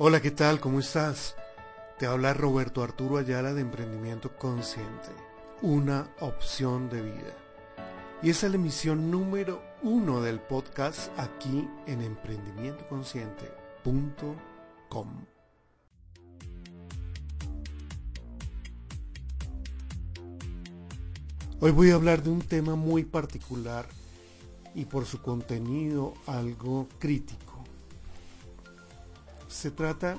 Hola, ¿qué tal? ¿Cómo estás? Te habla Roberto Arturo Ayala de Emprendimiento Consciente, una opción de vida. Y esa es la emisión número uno del podcast aquí en emprendimientoconsciente.com. Hoy voy a hablar de un tema muy particular y por su contenido algo crítico se trata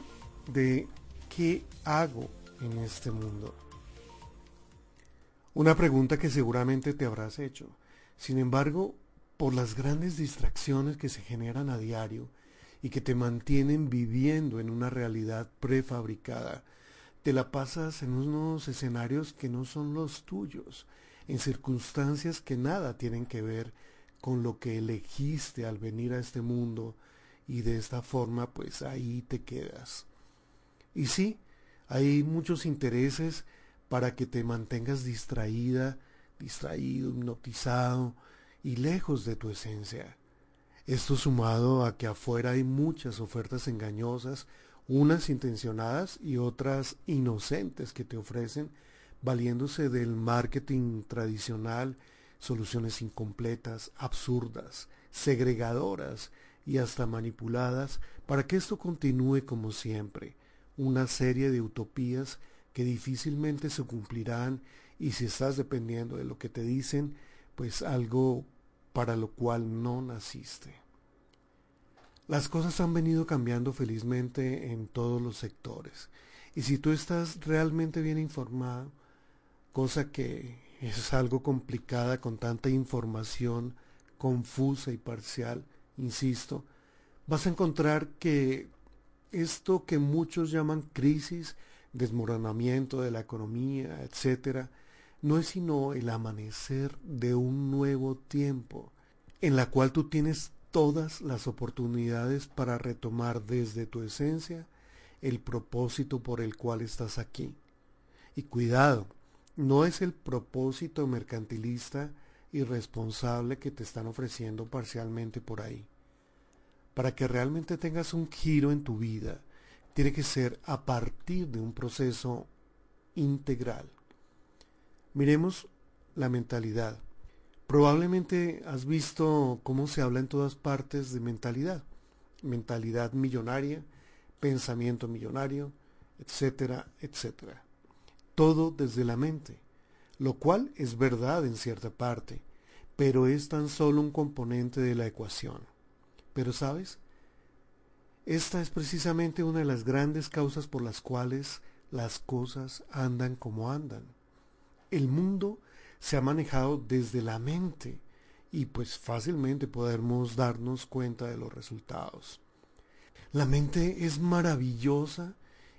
de qué hago en este mundo. Una pregunta que seguramente te habrás hecho. Sin embargo, por las grandes distracciones que se generan a diario y que te mantienen viviendo en una realidad prefabricada, te la pasas en unos escenarios que no son los tuyos, en circunstancias que nada tienen que ver con lo que elegiste al venir a este mundo y de esta forma pues ahí te quedas. Y sí, hay muchos intereses para que te mantengas distraída, distraído, hipnotizado y lejos de tu esencia. Esto sumado a que afuera hay muchas ofertas engañosas, unas intencionadas y otras inocentes que te ofrecen, valiéndose del marketing tradicional, soluciones incompletas, absurdas, segregadoras y hasta manipuladas para que esto continúe como siempre, una serie de utopías que difícilmente se cumplirán y si estás dependiendo de lo que te dicen, pues algo para lo cual no naciste. Las cosas han venido cambiando felizmente en todos los sectores. Y si tú estás realmente bien informado, cosa que es algo complicada con tanta información confusa y parcial, insisto, vas a encontrar que esto que muchos llaman crisis, desmoronamiento de la economía, etcétera, no es sino el amanecer de un nuevo tiempo, en la cual tú tienes todas las oportunidades para retomar desde tu esencia el propósito por el cual estás aquí. Y cuidado, no es el propósito mercantilista irresponsable que te están ofreciendo parcialmente por ahí. Para que realmente tengas un giro en tu vida, tiene que ser a partir de un proceso integral. Miremos la mentalidad. Probablemente has visto cómo se habla en todas partes de mentalidad. Mentalidad millonaria, pensamiento millonario, etcétera, etcétera. Todo desde la mente lo cual es verdad en cierta parte, pero es tan solo un componente de la ecuación. Pero sabes, esta es precisamente una de las grandes causas por las cuales las cosas andan como andan. El mundo se ha manejado desde la mente y pues fácilmente podemos darnos cuenta de los resultados. La mente es maravillosa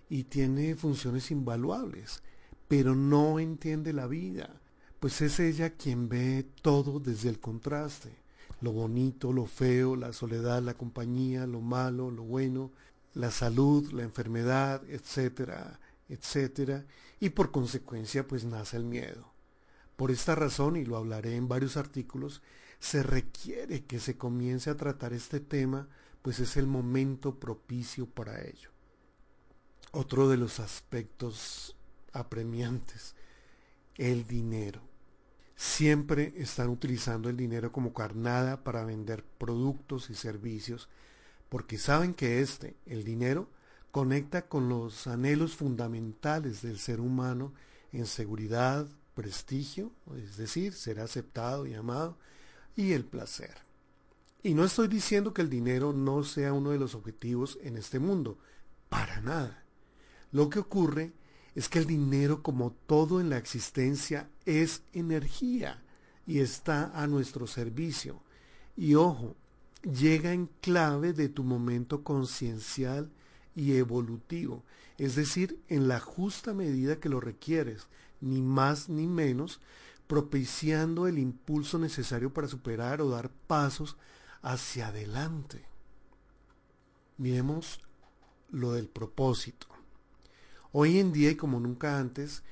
y tiene funciones invaluables pero no entiende la vida, pues es ella quien ve todo desde el contraste, lo bonito, lo feo, la soledad, la compañía, lo malo, lo bueno, la salud, la enfermedad, etcétera, etcétera, y por consecuencia pues nace el miedo. Por esta razón, y lo hablaré en varios artículos, se requiere que se comience a tratar este tema, pues es el momento propicio para ello. Otro de los aspectos apremiantes, el dinero. Siempre están utilizando el dinero como carnada para vender productos y servicios porque saben que este, el dinero, conecta con los anhelos fundamentales del ser humano en seguridad, prestigio, es decir, ser aceptado y amado, y el placer. Y no estoy diciendo que el dinero no sea uno de los objetivos en este mundo, para nada. Lo que ocurre es que el dinero, como todo en la existencia, es energía y está a nuestro servicio. Y ojo, llega en clave de tu momento conciencial y evolutivo, es decir, en la justa medida que lo requieres, ni más ni menos, propiciando el impulso necesario para superar o dar pasos hacia adelante. Miremos lo del propósito. Hoy en día y como nunca antes,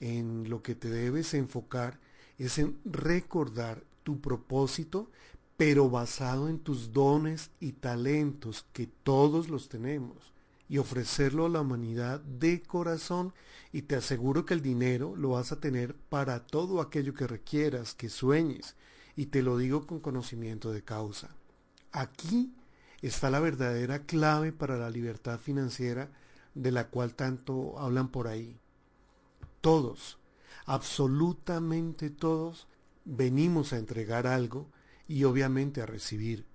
en lo que te debes enfocar es en recordar tu propósito, pero basado en tus dones y talentos, que todos los tenemos, y ofrecerlo a la humanidad de corazón, y te aseguro que el dinero lo vas a tener para todo aquello que requieras, que sueñes, y te lo digo con conocimiento de causa. Aquí está la verdadera clave para la libertad financiera de la cual tanto hablan por ahí. Todos, absolutamente todos, venimos a entregar algo y obviamente a recibir.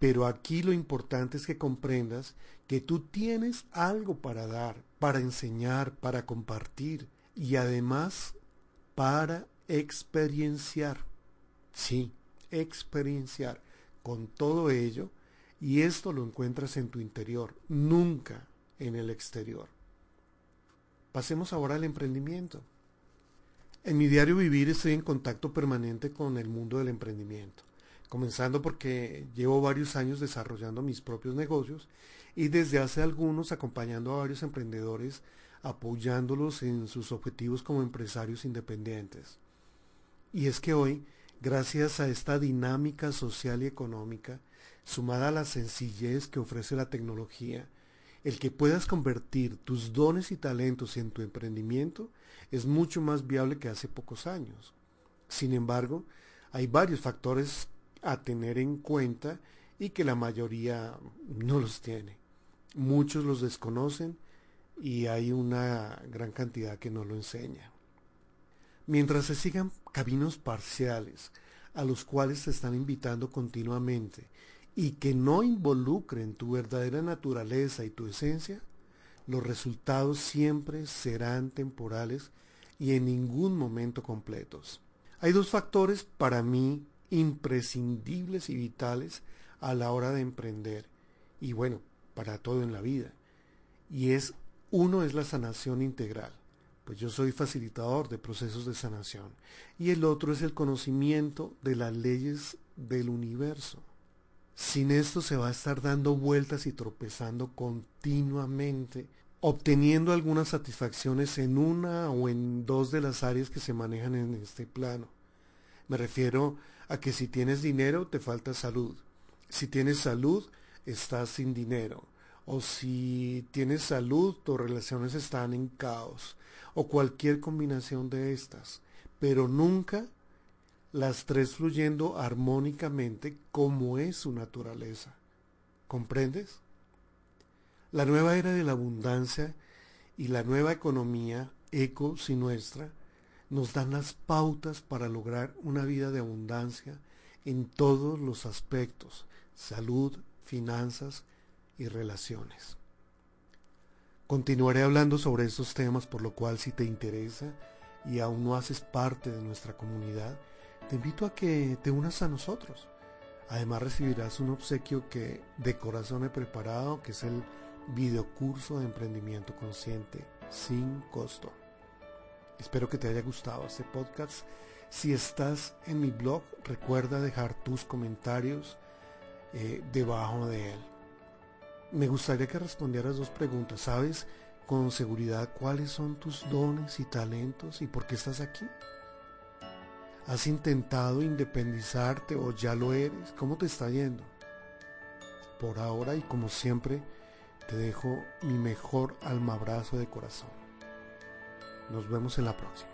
Pero aquí lo importante es que comprendas que tú tienes algo para dar, para enseñar, para compartir y además para experienciar. Sí, experienciar con todo ello y esto lo encuentras en tu interior, nunca en el exterior. Pasemos ahora al emprendimiento. En mi diario vivir estoy en contacto permanente con el mundo del emprendimiento, comenzando porque llevo varios años desarrollando mis propios negocios y desde hace algunos acompañando a varios emprendedores, apoyándolos en sus objetivos como empresarios independientes. Y es que hoy Gracias a esta dinámica social y económica, sumada a la sencillez que ofrece la tecnología, el que puedas convertir tus dones y talentos en tu emprendimiento es mucho más viable que hace pocos años. Sin embargo, hay varios factores a tener en cuenta y que la mayoría no los tiene. Muchos los desconocen y hay una gran cantidad que no lo enseña. Mientras se sigan caminos parciales a los cuales te están invitando continuamente y que no involucren tu verdadera naturaleza y tu esencia, los resultados siempre serán temporales y en ningún momento completos. Hay dos factores para mí imprescindibles y vitales a la hora de emprender y bueno, para todo en la vida. Y es uno es la sanación integral pues yo soy facilitador de procesos de sanación. Y el otro es el conocimiento de las leyes del universo. Sin esto se va a estar dando vueltas y tropezando continuamente, obteniendo algunas satisfacciones en una o en dos de las áreas que se manejan en este plano. Me refiero a que si tienes dinero te falta salud. Si tienes salud estás sin dinero. O si tienes salud tus relaciones están en caos o cualquier combinación de estas, pero nunca las tres fluyendo armónicamente como es su naturaleza. ¿Comprendes? La nueva era de la abundancia y la nueva economía, eco y nuestra, nos dan las pautas para lograr una vida de abundancia en todos los aspectos, salud, finanzas y relaciones. Continuaré hablando sobre estos temas, por lo cual si te interesa y aún no haces parte de nuestra comunidad, te invito a que te unas a nosotros. Además recibirás un obsequio que de corazón he preparado, que es el videocurso de emprendimiento consciente sin costo. Espero que te haya gustado este podcast. Si estás en mi blog, recuerda dejar tus comentarios eh, debajo de él. Me gustaría que respondieras dos preguntas. ¿Sabes con seguridad cuáles son tus dones y talentos y por qué estás aquí? ¿Has intentado independizarte o ya lo eres? ¿Cómo te está yendo? Por ahora y como siempre, te dejo mi mejor almabrazo de corazón. Nos vemos en la próxima.